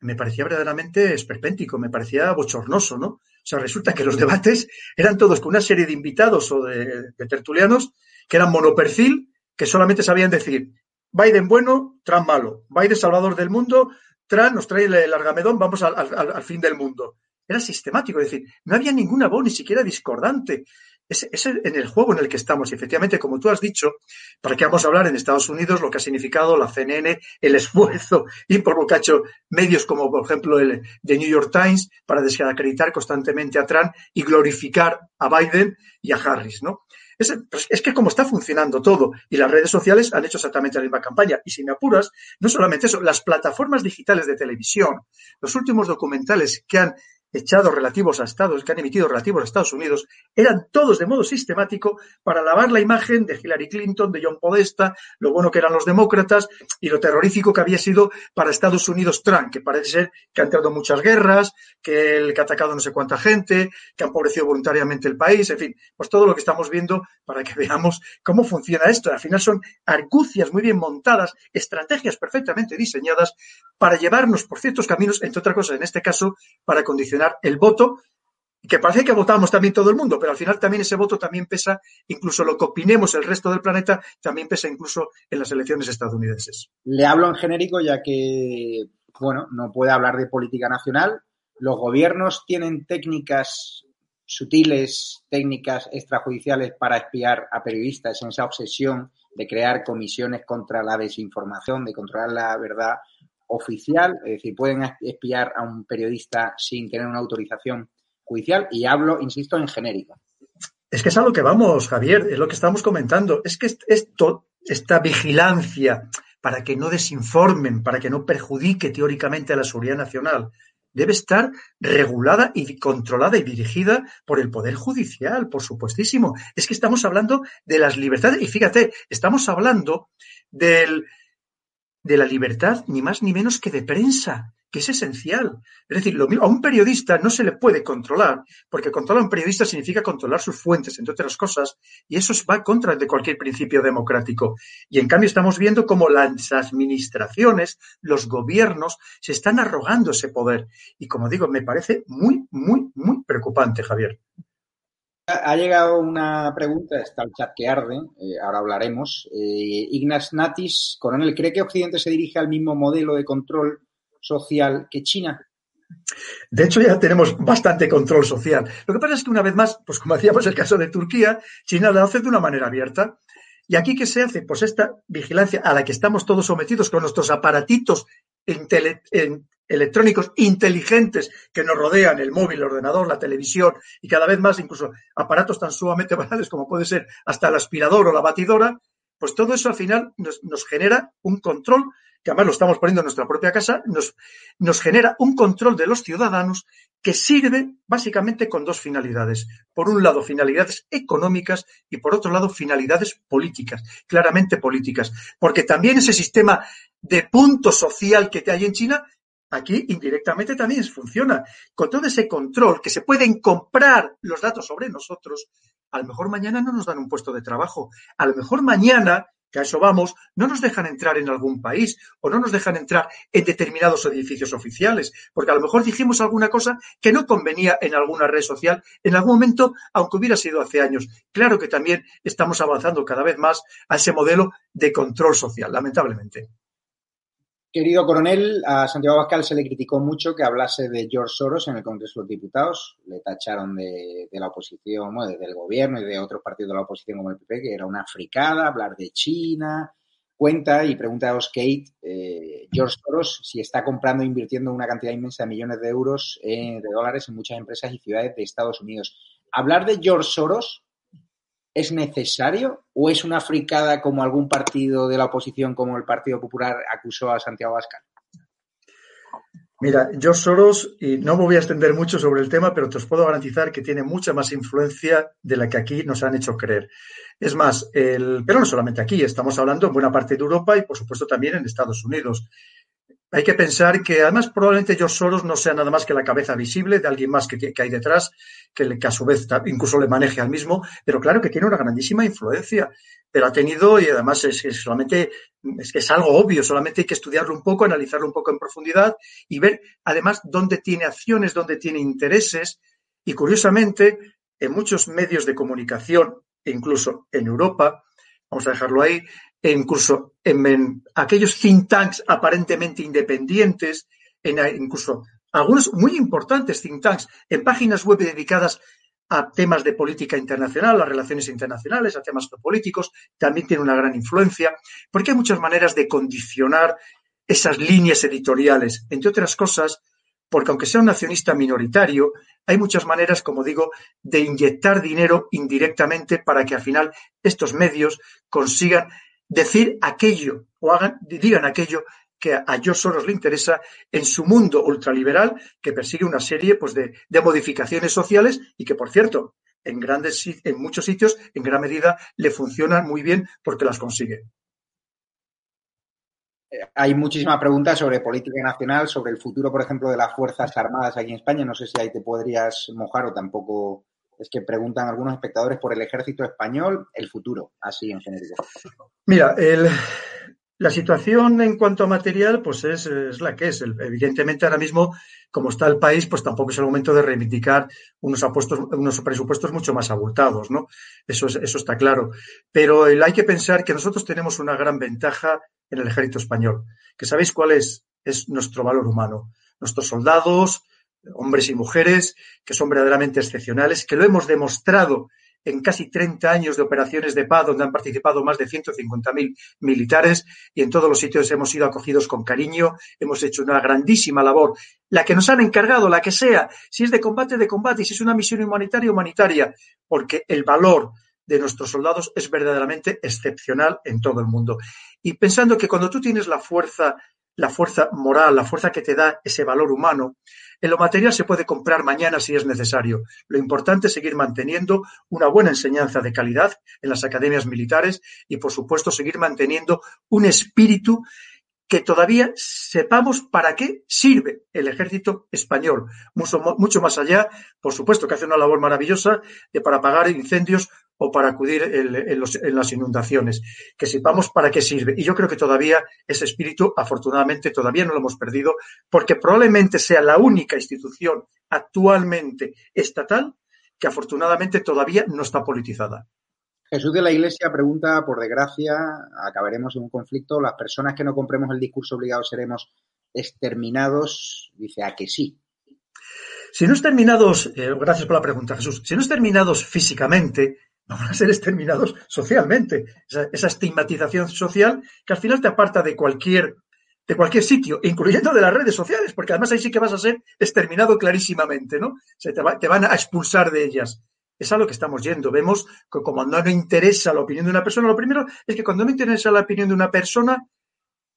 Me parecía verdaderamente esperpéntico, me parecía bochornoso, ¿no? O sea, resulta que los debates eran todos con una serie de invitados o de, de tertulianos que eran monoperfil, que solamente sabían decir Biden bueno, Trump malo, Biden salvador del mundo, Trump nos trae el argamedón, vamos al, fin del mundo. Era sistemático, es decir, no había ninguna voz ni siquiera discordante. Es, es, en el juego en el que estamos. Y efectivamente, como tú has dicho, para qué vamos a hablar en Estados Unidos lo que ha significado la CNN, el esfuerzo y por lo que ha hecho medios como, por ejemplo, el de New York Times para desacreditar constantemente a Trump y glorificar a Biden y a Harris, ¿no? Es, pues, es que como está funcionando todo y las redes sociales han hecho exactamente la misma campaña. Y si me apuras, no solamente eso, las plataformas digitales de televisión, los últimos documentales que han echado relativos a Estados, que han emitido relativos a Estados Unidos, eran todos de modo sistemático para lavar la imagen de Hillary Clinton, de John Podesta, lo bueno que eran los demócratas y lo terrorífico que había sido para Estados Unidos Trump, que parece ser que ha entrado en muchas guerras, que, el, que ha atacado no sé cuánta gente, que ha empobrecido voluntariamente el país, en fin, pues todo lo que estamos viendo para que veamos cómo funciona esto. Al final son argucias muy bien montadas, estrategias perfectamente diseñadas para llevarnos por ciertos caminos, entre otras cosas, en este caso, para condicionar el voto, que parece que votamos también todo el mundo, pero al final también ese voto también pesa, incluso lo que opinemos el resto del planeta, también pesa incluso en las elecciones estadounidenses. Le hablo en genérico ya que, bueno, no puede hablar de política nacional. Los gobiernos tienen técnicas sutiles, técnicas extrajudiciales para espiar a periodistas en esa obsesión de crear comisiones contra la desinformación, de controlar la verdad oficial, es decir, pueden espiar a un periodista sin tener una autorización judicial y hablo, insisto, en genérico. Es que es a lo que vamos, Javier, es lo que estamos comentando. Es que esto, esta vigilancia para que no desinformen, para que no perjudique teóricamente a la seguridad nacional, debe estar regulada y controlada y dirigida por el Poder Judicial, por supuestísimo. Es que estamos hablando de las libertades y fíjate, estamos hablando del, de la libertad ni más ni menos que de prensa, que es esencial. Es decir, lo, a un periodista no se le puede controlar, porque controlar a un periodista significa controlar sus fuentes, entre otras cosas, y eso va contra de cualquier principio democrático. Y en cambio estamos viendo cómo las administraciones, los gobiernos, se están arrogando ese poder. Y como digo, me parece muy, muy, muy preocupante, Javier. Ha llegado una pregunta, está el chat que arde, eh, ahora hablaremos. Eh, Natis, coronel, ¿cree que Occidente se dirige al mismo modelo de control social que China? De hecho, ya tenemos bastante control social. Lo que pasa es que una vez más, pues como hacíamos el caso de Turquía, China lo hace de una manera abierta. ¿Y aquí qué se hace? Pues esta vigilancia a la que estamos todos sometidos con nuestros aparatitos electrónicos inteligentes que nos rodean, el móvil, el ordenador, la televisión y cada vez más incluso aparatos tan sumamente banales como puede ser hasta el aspirador o la batidora, pues todo eso al final nos, nos genera un control que además lo estamos poniendo en nuestra propia casa, nos, nos genera un control de los ciudadanos que sirve básicamente con dos finalidades. Por un lado, finalidades económicas y por otro lado, finalidades políticas, claramente políticas. Porque también ese sistema de punto social que hay en China, aquí indirectamente también funciona. Con todo ese control que se pueden comprar los datos sobre nosotros, a lo mejor mañana no nos dan un puesto de trabajo. A lo mejor mañana que a eso vamos, no nos dejan entrar en algún país o no nos dejan entrar en determinados edificios oficiales, porque a lo mejor dijimos alguna cosa que no convenía en alguna red social en algún momento, aunque hubiera sido hace años. Claro que también estamos avanzando cada vez más a ese modelo de control social, lamentablemente. Querido coronel, a Santiago Abascal se le criticó mucho que hablase de George Soros en el Congreso de los Diputados. Le tacharon de, la oposición, bueno, del gobierno y de otros partidos de la oposición como el PP, que era una fricada hablar de China. Cuenta y pregunta a Kate, eh, George Soros, si está comprando e invirtiendo una cantidad inmensa de millones de euros, de dólares en muchas empresas y ciudades de Estados Unidos. Hablar de George Soros ¿Es necesario o es una fricada como algún partido de la oposición como el Partido Popular acusó a Santiago Abascal? Mira, George Soros, y no me voy a extender mucho sobre el tema, pero te os puedo garantizar que tiene mucha más influencia de la que aquí nos han hecho creer. Es más, el, pero no solamente aquí, estamos hablando en buena parte de Europa y, por supuesto, también en Estados Unidos hay que pensar que además probablemente George Soros no sea nada más que la cabeza visible de alguien más que, hay detrás, que, a su vez incluso le maneje al mismo, pero claro que tiene una grandísima influencia, pero ha tenido y además es que solamente es que es algo obvio, solamente hay que estudiarlo un poco, analizarlo un poco en profundidad y ver además dónde tiene acciones, dónde tiene intereses y curiosamente en muchos medios de comunicación, incluso en Europa, vamos a dejarlo ahí, incluso en, aquellos think tanks aparentemente independientes, en, incluso algunos muy importantes think tanks en páginas web dedicadas a temas de política internacional, a relaciones internacionales, a temas políticos, también tiene una gran influencia, porque hay muchas maneras de condicionar esas líneas editoriales, entre otras cosas, porque aunque sea un accionista minoritario, hay muchas maneras, como digo, de inyectar dinero indirectamente para que al final estos medios consigan decir aquello o hagan, digan aquello que a George Soros le interesa en su mundo ultraliberal que persigue una serie pues, de, modificaciones sociales y que, por cierto, en, grandes, en muchos sitios, en gran medida, le funcionan muy bien porque las consigue. Eh, hay muchísimas preguntas sobre política nacional, sobre el futuro, por ejemplo, de las Fuerzas Armadas aquí en España. No sé si ahí te podrías mojar o tampoco es que preguntan algunos espectadores por el ejército español, el futuro, así en general. Mira, la situación en cuanto a material, pues es, la que es. Evidentemente, ahora mismo, como está el país, pues tampoco es el momento de reivindicar unos, unos presupuestos mucho más abultados, ¿no? Eso, eso está claro. Pero hay que pensar que nosotros tenemos una gran ventaja en el ejército español, que sabéis cuál es, es nuestro valor humano. Nuestros soldados, hombres y mujeres que son verdaderamente excepcionales, que lo hemos demostrado en casi 30 años de operaciones de paz, donde han participado más de 150.000 militares y en todos los sitios hemos sido acogidos con cariño, hemos hecho una grandísima labor, la que nos han encargado, la que sea, si es de combate, de combate, si es una misión humanitaria, humanitaria, porque el valor de nuestros soldados es verdaderamente excepcional en todo el mundo. Y pensando que cuando tú tienes la fuerza la fuerza moral, la fuerza que te da ese valor humano. En lo material se puede comprar mañana si es necesario. Lo importante es seguir manteniendo una buena enseñanza de calidad en las academias militares y, por supuesto, seguir manteniendo un espíritu que todavía sepamos para qué sirve el ejército español. Mucho, más allá, por supuesto, que hace una labor maravillosa de para apagar incendios o para acudir en, las inundaciones. Que sepamos para qué sirve. Y yo creo que todavía ese espíritu, afortunadamente, todavía no lo hemos perdido, porque probablemente sea la única institución actualmente estatal que afortunadamente todavía no está politizada. Jesús de la Iglesia pregunta, por desgracia, acabaremos en un conflicto, las personas que no compremos el discurso obligado seremos exterminados, dice a que sí. Si no exterminados, eh, gracias por la pregunta Jesús, si no exterminados físicamente, van a ser exterminados socialmente. Esa, estigmatización social que al final te aparta de cualquier, de cualquier sitio, incluyendo de las redes sociales, porque además ahí sí que vas a ser exterminado clarísimamente, ¿no? te, te van a expulsar de ellas. Es a lo que estamos yendo. Vemos que como no nos interesa la opinión de una persona, lo primero es que cuando no interesa la opinión de una persona,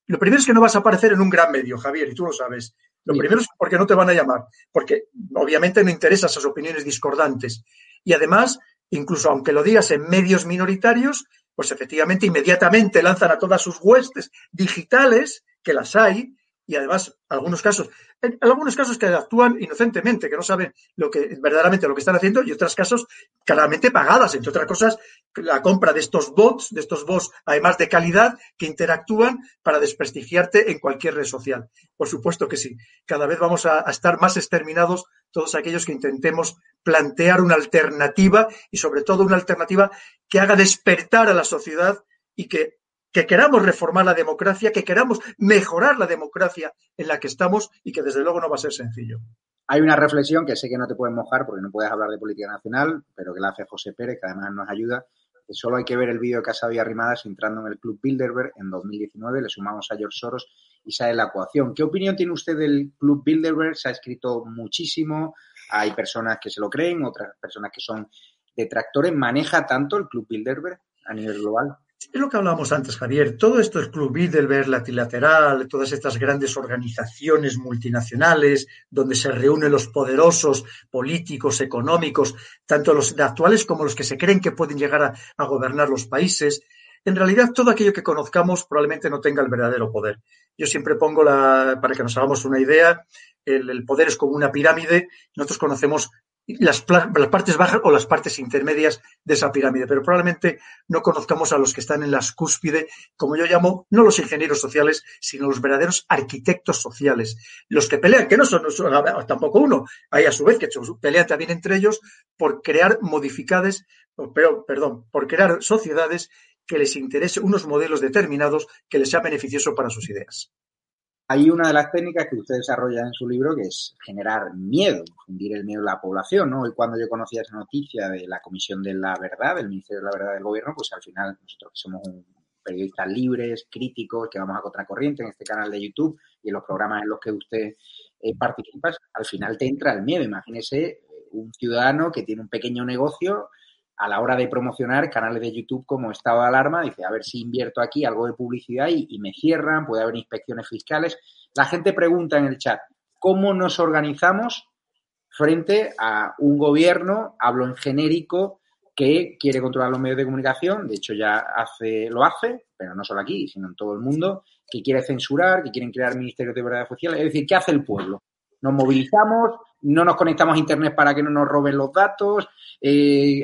lo primero es que no vas a aparecer en un gran medio, Javier, y tú lo sabes. Lo primero es porque no te van a llamar, porque obviamente no interesan esas opiniones discordantes. Y además, incluso aunque lo digas en medios minoritarios, pues efectivamente inmediatamente lanzan a todas sus huestes digitales, que las hay, y además algunos casos, en algunos casos que actúan inocentemente, que no saben lo que verdaderamente lo que están haciendo, y otros casos claramente pagadas, entre otras cosas, la compra de estos bots, de estos bots, además de calidad, que interactúan para desprestigiarte en cualquier red social. Por supuesto que sí. Cada vez vamos a, a estar más exterminados todos aquellos que intentemos plantear una alternativa y sobre todo una alternativa que haga despertar a la sociedad y que que queramos reformar la democracia, que queramos mejorar la democracia en la que estamos y que desde luego no va a ser sencillo. Hay una reflexión que sé que no te puedes mojar porque no puedes hablar de política nacional, pero que la hace José Pérez, que además nos ayuda. Solo hay que ver el vídeo de Casado y Arrimadas entrando en el Club Bilderberg en 2019, le sumamos a George Soros y la ecuación. ¿Qué opinión tiene usted del Club Bilderberg? Se ha escrito muchísimo, hay personas que se lo creen, otras personas que son detractores. ¿Maneja tanto el Club Bilderberg a nivel global? Es lo que hablábamos antes, Javier. Todo esto, el Club Bilderberg, Latilateral, todas estas grandes organizaciones multinacionales donde se reúnen los poderosos políticos, económicos, tanto los actuales como los que se creen que pueden llegar a, a gobernar los países. En realidad, todo aquello que conozcamos probablemente no tenga el verdadero poder. Yo siempre pongo la, para que nos hagamos una idea, el, poder es como una pirámide. Nosotros conocemos las, partes bajas o las partes intermedias de esa pirámide, pero probablemente no conozcamos a los que están en las cúspide, como yo llamo, no los ingenieros sociales, sino los verdaderos arquitectos sociales, los que pelean, que no son, no son tampoco uno, hay a su vez que pelean también entre ellos por crear modificades, pero, perdón, por crear sociedades que les interese unos modelos determinados que les sea beneficioso para sus ideas. Hay una de las técnicas que usted desarrolla en su libro que es generar miedo, fundir el miedo a la población, ¿no? Cuando yo conocía esa noticia de la Comisión de la Verdad, del Ministerio de la Verdad del Gobierno, pues al final nosotros somos un periodistas libres, críticos, que vamos a contracorriente en este canal de YouTube y en los programas en los que usted eh, participa, al final te entra el miedo. Imagínese eh, un ciudadano que tiene un pequeño negocio a la hora de promocionar canales de YouTube como estado de alarma, dice, a ver si invierto aquí algo de publicidad y, y, me cierran, puede haber inspecciones fiscales. La gente pregunta en el chat, ¿cómo nos organizamos frente a un gobierno, hablo en genérico, que quiere controlar los medios de comunicación, de hecho ya hace, lo hace, pero no solo aquí, sino en todo el mundo, que quiere censurar, que quieren crear ministerios de verdad social, es decir, ¿qué hace el pueblo? Nos movilizamos, no nos conectamos a Internet para que no nos roben los datos, eh,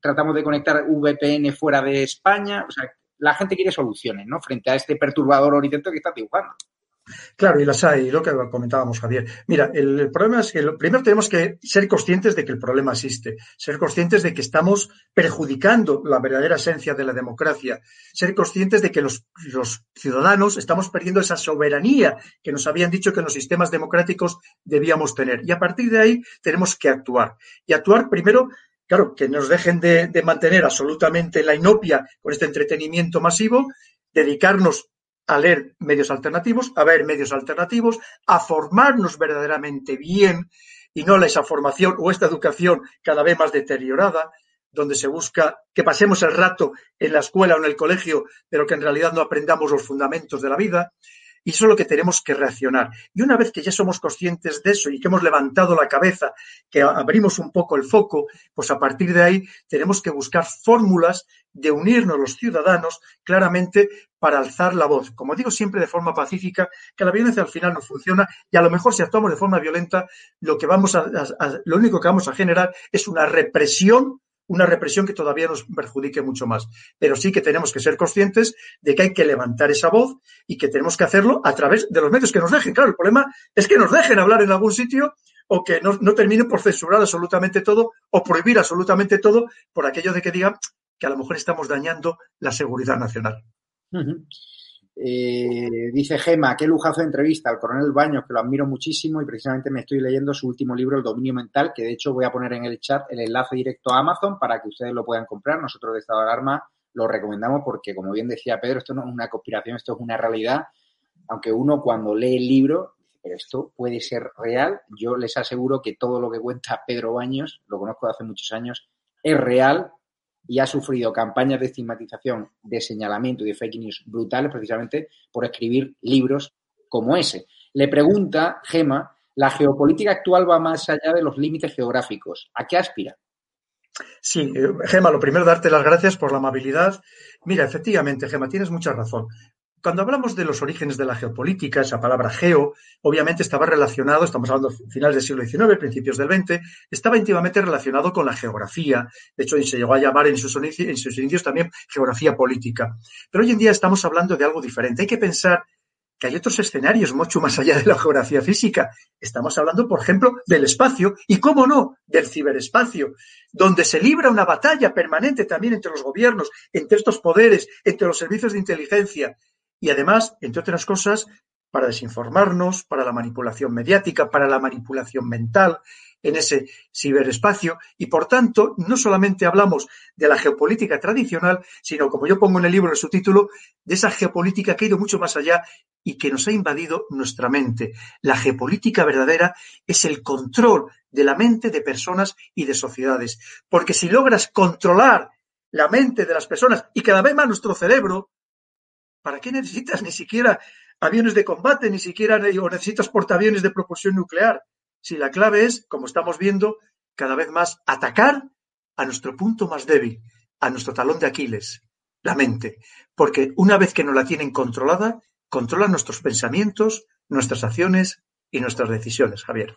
tratamos de conectar VPN fuera de España. O sea, la gente quiere soluciones, ¿no? Frente a este perturbador horizonte que está dibujando. Claro, y las hay, lo que comentábamos, Javier. Mira, el, problema es que lo, primero tenemos que ser conscientes de que el problema existe, ser conscientes de que estamos perjudicando la verdadera esencia de la democracia, ser conscientes de que los, los ciudadanos estamos perdiendo esa soberanía que nos habían dicho que en los sistemas democráticos debíamos tener. Y a partir de ahí tenemos que actuar. Y actuar primero claro, que nos dejen de, de, mantener absolutamente la inopia con este entretenimiento masivo, dedicarnos a leer medios alternativos, a ver medios alternativos, a formarnos verdaderamente bien y no esa formación o esta educación cada vez más deteriorada, donde se busca que pasemos el rato en la escuela o en el colegio, pero que en realidad no aprendamos los fundamentos de la vida. Y eso es lo que tenemos que reaccionar. Y una vez que ya somos conscientes de eso y que hemos levantado la cabeza, que abrimos un poco el foco, pues a partir de ahí tenemos que buscar fórmulas de unirnos los ciudadanos claramente para alzar la voz. Como digo siempre de forma pacífica, que la violencia al final no funciona y a lo mejor si actuamos de forma violenta, lo que vamos a, lo único que vamos a generar es una represión una represión que todavía nos perjudique mucho más. Pero sí que tenemos que ser conscientes de que hay que levantar esa voz y que tenemos que hacerlo a través de los medios que nos dejen. Claro, el problema es que nos dejen hablar en algún sitio o que no, terminen por censurar absolutamente todo o prohibir absolutamente todo por aquello de que digan que a lo mejor estamos dañando la seguridad nacional. Eh, dice Gema, qué lujazo de entrevista al coronel Baños, que lo admiro muchísimo y precisamente me estoy leyendo su último libro, El dominio mental, que de hecho voy a poner en el chat el enlace directo a Amazon para que ustedes lo puedan comprar. Nosotros de Estado de Alarma lo recomendamos porque, como bien decía Pedro, esto no es una conspiración, esto es una realidad. Aunque uno cuando lee el libro, pero esto puede ser real, yo les aseguro que todo lo que cuenta Pedro Baños, lo conozco de hace muchos años, es real y ha sufrido campañas de estigmatización, de señalamiento y de fake news brutales precisamente por escribir libros como ese. Le pregunta, Gema, la geopolítica actual va más allá de los límites geográficos. ¿A qué aspira? Sí, eh, Gema, lo primero, darte las gracias por la amabilidad. Mira, efectivamente, Gema, tienes mucha razón. Cuando hablamos de los orígenes de la geopolítica, esa palabra geo, obviamente estaba relacionado, estamos hablando de finales del siglo XIX, principios del XX, estaba íntimamente relacionado con la geografía. De hecho, se llegó a llamar en sus, en sus inicios también geografía política. Pero hoy en día estamos hablando de algo diferente. Hay que pensar que hay otros escenarios mucho más allá de la geografía física. Estamos hablando, por ejemplo, del espacio y, cómo no, del ciberespacio, donde se libra una batalla permanente también entre los gobiernos, entre estos poderes, entre los servicios de inteligencia y además, entre otras cosas, para desinformarnos, para la manipulación mediática, para la manipulación mental en ese ciberespacio y por tanto no solamente hablamos de la geopolítica tradicional, sino como yo pongo en el libro en su título, de esa geopolítica que ha ido mucho más allá y que nos ha invadido nuestra mente. La geopolítica verdadera es el control de la mente de personas y de sociedades, porque si logras controlar la mente de las personas y cada vez más nuestro cerebro, ¿Para qué necesitas ni siquiera aviones de combate, ni siquiera o necesitas portaaviones de propulsión nuclear? Si la clave es, como estamos viendo, cada vez más atacar a nuestro punto más débil, a nuestro talón de Aquiles, la mente. Porque una vez que no la tienen controlada, controlan nuestros pensamientos, nuestras acciones y nuestras decisiones, Javier.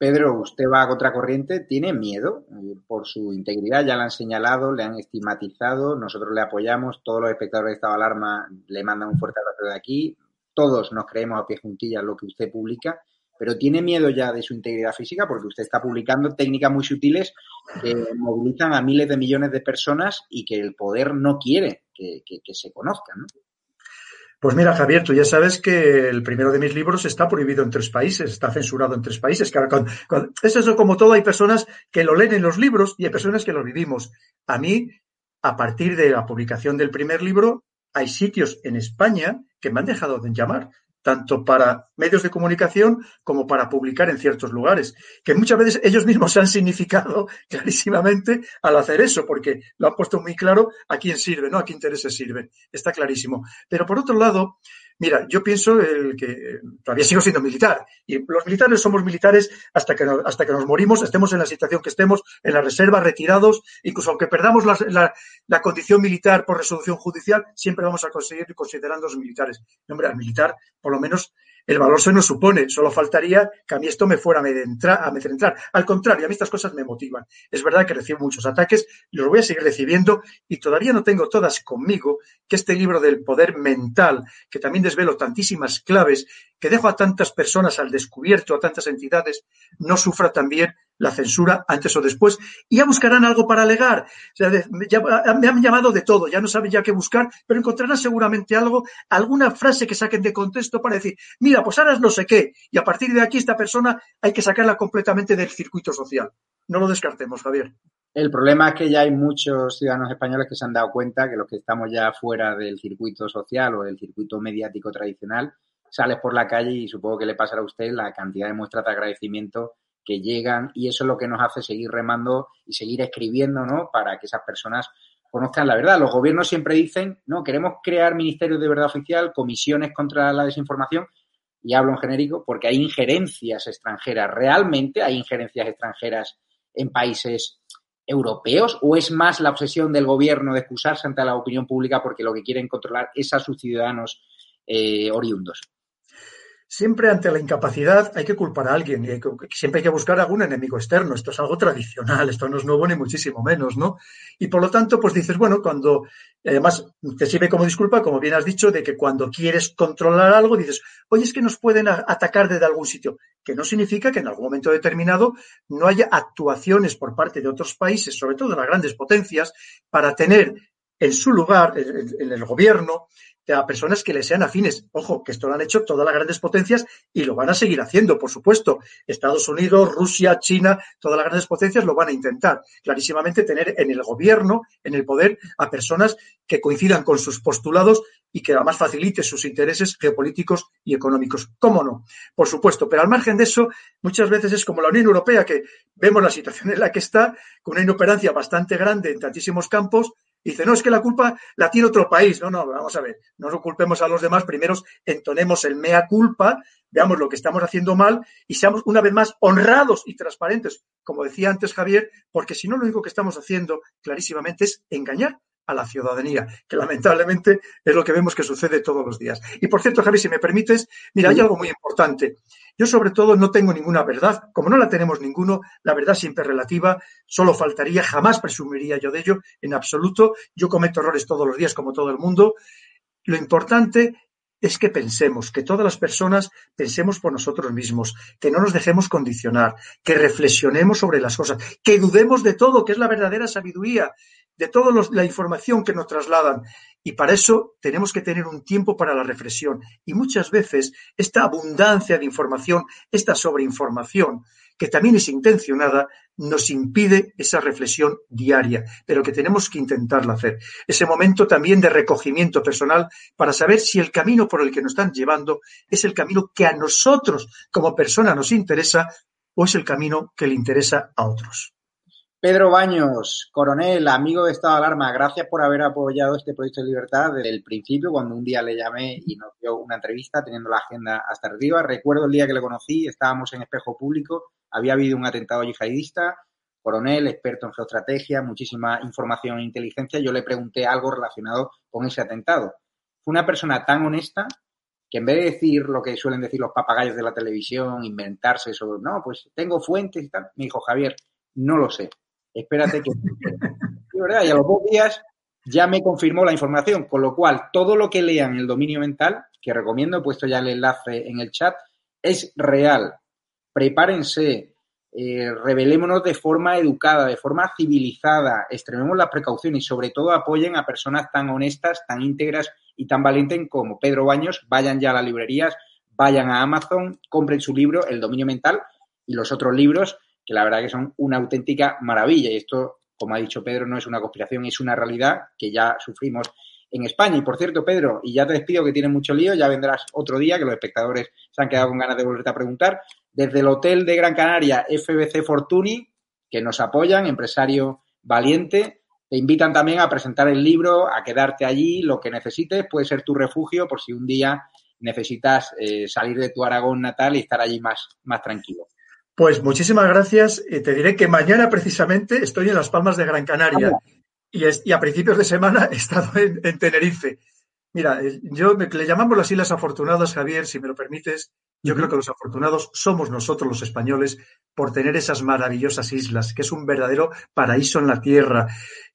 Pedro, usted va a contracorriente, tiene miedo eh, por su integridad, ya la han señalado, le han estigmatizado, nosotros le apoyamos, todos los espectadores de estado de alarma le mandan un fuerte abrazo de aquí, todos nos creemos a pie juntillas lo que usted publica, pero tiene miedo ya de su integridad física porque usted está publicando técnicas muy sutiles que movilizan a miles de millones de personas y que el poder no quiere que, que se conozcan. ¿no? Pues mira, Javier, tú ya sabes que el primero de mis libros está prohibido en tres países, está censurado en tres países. es eso como todo, hay personas que lo leen en los libros y hay personas que lo vivimos. A mí, a partir de la publicación del primer libro, hay sitios en España que me han dejado de llamar tanto para medios de comunicación como para publicar en ciertos lugares, que muchas veces ellos mismos se han significado clarísimamente al hacer eso, porque lo han puesto muy claro a quién sirve, ¿no? A qué intereses sirve. Está clarísimo. Pero por otro lado, Mira, yo pienso el que todavía sigo siendo militar y los militares somos militares hasta que, hasta que nos morimos, estemos en la situación que estemos, en la reserva, retirados, incluso aunque perdamos la, la, condición militar por resolución judicial, siempre vamos a conseguir considerando los militares. hombre, al militar, por lo menos, el valor se nos supone. Solo faltaría que a mí esto me fuera a amedrentar. Al contrario, a mí estas cosas me motivan. Es verdad que recibo muchos ataques, los voy a seguir recibiendo y todavía no tengo todas conmigo que este libro del poder mental, que también desvelo tantísimas claves, que dejo a tantas personas al descubierto, a tantas entidades, no sufra también la censura antes o después y ya buscarán algo para alegar. me han llamado de todo, ya no saben ya qué buscar, pero encontrarán seguramente algo, alguna frase que saquen de contexto para decir, mira, pues ahora es no sé qué, y a partir de aquí esta persona hay que sacarla completamente del circuito social. No lo descartemos, Javier. El problema es que ya hay muchos ciudadanos españoles que se han dado cuenta que los que estamos ya fuera del circuito social o del circuito mediático tradicional, sales por la calle y supongo que le pasará a usted la cantidad de muestras de agradecimiento que llegan y eso es lo que nos hace seguir remando y seguir escribiendo, ¿no? Para que esas personas conozcan la verdad. Los gobiernos siempre dicen, no, queremos crear ministerios de verdad oficial, comisiones contra la desinformación, y hablo en genérico porque hay injerencias extranjeras. ¿Realmente hay injerencias extranjeras en países europeos o es más la obsesión del gobierno de excusarse ante la opinión pública porque lo que quieren controlar es a sus ciudadanos eh, oriundos? Siempre ante la incapacidad hay que culpar a alguien, y siempre hay que buscar algún enemigo externo. Esto es algo tradicional, esto no es nuevo ni muchísimo menos, ¿no? Y por lo tanto, pues dices, bueno, cuando, además, te sirve como disculpa, como bien has dicho, de que cuando quieres controlar algo, dices, oye, es que nos pueden atacar desde algún sitio, que no significa que en algún momento determinado no haya actuaciones por parte de otros países, sobre todo de las grandes potencias, para tener en su lugar, en el gobierno, a personas que le sean afines. Ojo, que esto lo han hecho todas las grandes potencias y lo van a seguir haciendo, por supuesto. Estados Unidos, Rusia, China, todas las grandes potencias lo van a intentar. Clarísimamente tener en el gobierno, en el poder, a personas que coincidan con sus postulados y que además facilite sus intereses geopolíticos y económicos. ¿Cómo no? Por supuesto, pero al margen de eso, muchas veces es como la Unión Europea, que vemos la situación en la que está, con una inoperancia bastante grande en tantísimos campos, Dice, no, es que la culpa la tiene otro país. No, no, vamos a ver, no nos culpemos a los demás, primero entonemos el mea culpa, veamos lo que estamos haciendo mal y seamos una vez más honrados y transparentes, como decía antes Javier, porque si no lo único que estamos haciendo clarísimamente es engañar a la ciudadanía, que lamentablemente es lo que vemos que sucede todos los días. Y por cierto, Javi, si me permites, mira, hay algo muy importante. Yo sobre todo no tengo ninguna verdad, como no la tenemos ninguno, la verdad siempre es relativa, solo faltaría, jamás presumiría yo de ello, en absoluto. Yo cometo errores todos los días como todo el mundo. Lo importante es que pensemos, que todas las personas pensemos por nosotros mismos, que no nos dejemos condicionar, que reflexionemos sobre las cosas, que dudemos de todo, que es la verdadera sabiduría, de toda la información que nos trasladan. Y para eso tenemos que tener un tiempo para la reflexión. Y muchas veces esta abundancia de información, esta sobreinformación, que también es intencionada, nos impide esa reflexión diaria, pero que tenemos que intentarla hacer. Ese momento también de recogimiento personal para saber si el camino por el que nos están llevando es el camino que a nosotros como persona nos interesa o es el camino que le interesa a otros. Pedro Baños, coronel, amigo de Estado de Alarma, gracias por haber apoyado este proyecto de libertad desde el principio, cuando un día le llamé y nos dio una entrevista teniendo la agenda hasta arriba. Recuerdo el día que le conocí, estábamos en espejo público, había habido un atentado yihadista, coronel, experto en geoestrategia, muchísima información e inteligencia. Yo le pregunté algo relacionado con ese atentado. Fue una persona tan honesta que en vez de decir lo que suelen decir los papagayos de la televisión, inventarse sobre, no, pues tengo fuentes y tal, me dijo Javier, no lo sé espérate que... y a los dos días ya me confirmó la información, con lo cual todo lo que lean en el dominio mental, que recomiendo, he puesto ya el enlace en el chat, es real. Prepárense, eh, revelémonos de forma educada, de forma civilizada, extrememos las precauciones y sobre todo apoyen a personas tan honestas, tan íntegras y tan valientes como Pedro Baños. Vayan ya a las librerías, vayan a Amazon, compren su libro, El dominio mental y los otros libros que la verdad que son una auténtica maravilla. Y esto, como ha dicho Pedro, no es una conspiración, es una realidad que ya sufrimos en España. Y por cierto, Pedro, y ya te despido que tienes mucho lío, ya vendrás otro día, que los espectadores se han quedado con ganas de volverte a preguntar. Desde el Hotel de Gran Canaria, FBC Fortuny, que nos apoyan, empresario valiente, te invitan también a presentar el libro, a quedarte allí, lo que necesites, puede ser tu refugio por si un día necesitas eh, salir de tu Aragón natal y estar allí más, más tranquilo. Pues muchísimas gracias. te diré que mañana precisamente estoy en Las Palmas de Gran Canaria y, a principios de semana he estado en, Tenerife. Mira, yo le llamamos las Islas Afortunadas, Javier, si me lo permites. Yo creo que los afortunados somos nosotros los españoles por tener esas maravillosas islas, que es un verdadero paraíso en la tierra.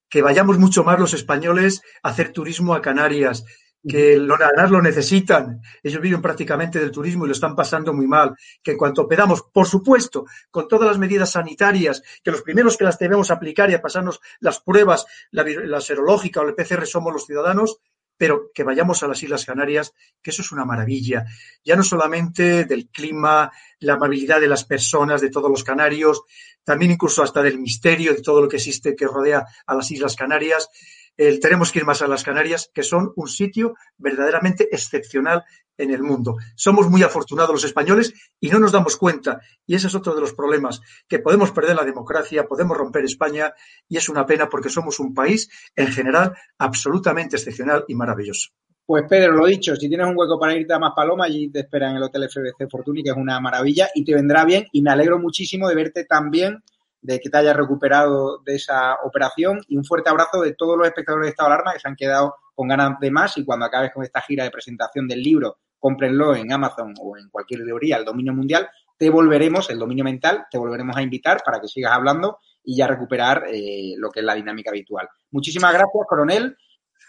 Que vayamos mucho más los españoles a hacer turismo a Canarias, que lo, lo necesitan. Ellos viven prácticamente del turismo y lo están pasando muy mal. Que en cuanto pedamos, por supuesto, con todas las medidas sanitarias, que los primeros que las debemos aplicar y a pasarnos las pruebas, la, la serológica o el PCR somos los ciudadanos, pero que vayamos a las Islas Canarias, que eso es una maravilla. Ya no solamente del clima, la amabilidad de las personas, de todos los canarios, también incluso hasta del misterio de todo lo que existe que rodea a las Islas Canarias tenemos que ir más a las Canarias, que son un sitio verdaderamente excepcional en el mundo. Somos muy afortunados los españoles y no nos damos cuenta. Y ese es otro de los problemas, que podemos perder la democracia, podemos romper España y es una pena porque somos un país en general absolutamente excepcional y maravilloso. Pues Pedro, lo dicho, si tienes un hueco para irte a Más Paloma, allí te espera en el Hotel FBC Fortuny, que es una maravilla y te vendrá bien. Y me alegro muchísimo de verte tan bien de que te hayas recuperado de esa operación y un fuerte abrazo de todos los espectadores de Estado de Alarma que se han quedado con ganas de más y cuando acabes con esta gira de presentación del libro, cómprenlo en Amazon o en cualquier librería, el dominio mundial, te volveremos, el dominio mental, te volveremos a invitar para que sigas hablando y ya recuperar eh, lo que es la dinámica habitual. Muchísimas gracias, coronel,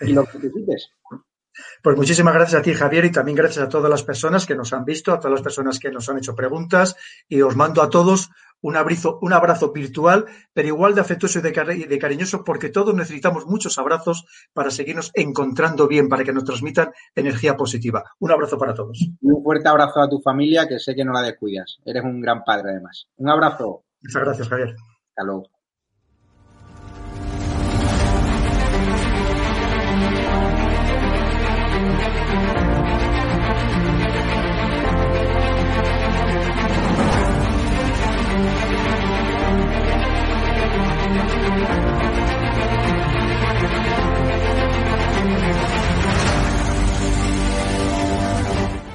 y lo que necesites. Pues muchísimas gracias a ti, Javier, y también gracias a todas las personas que nos han visto, a todas las personas que nos han hecho preguntas, y os mando a todos un abrazo, un abrazo virtual, pero igual de afectuoso y de, cariñoso, porque todos necesitamos muchos abrazos para seguirnos encontrando bien, para que nos transmitan energía positiva. Un abrazo para todos. Un fuerte abrazo a tu familia, que sé que no la descuidas. Eres un gran padre, además. Un abrazo. Muchas gracias, Javier. Hasta luego.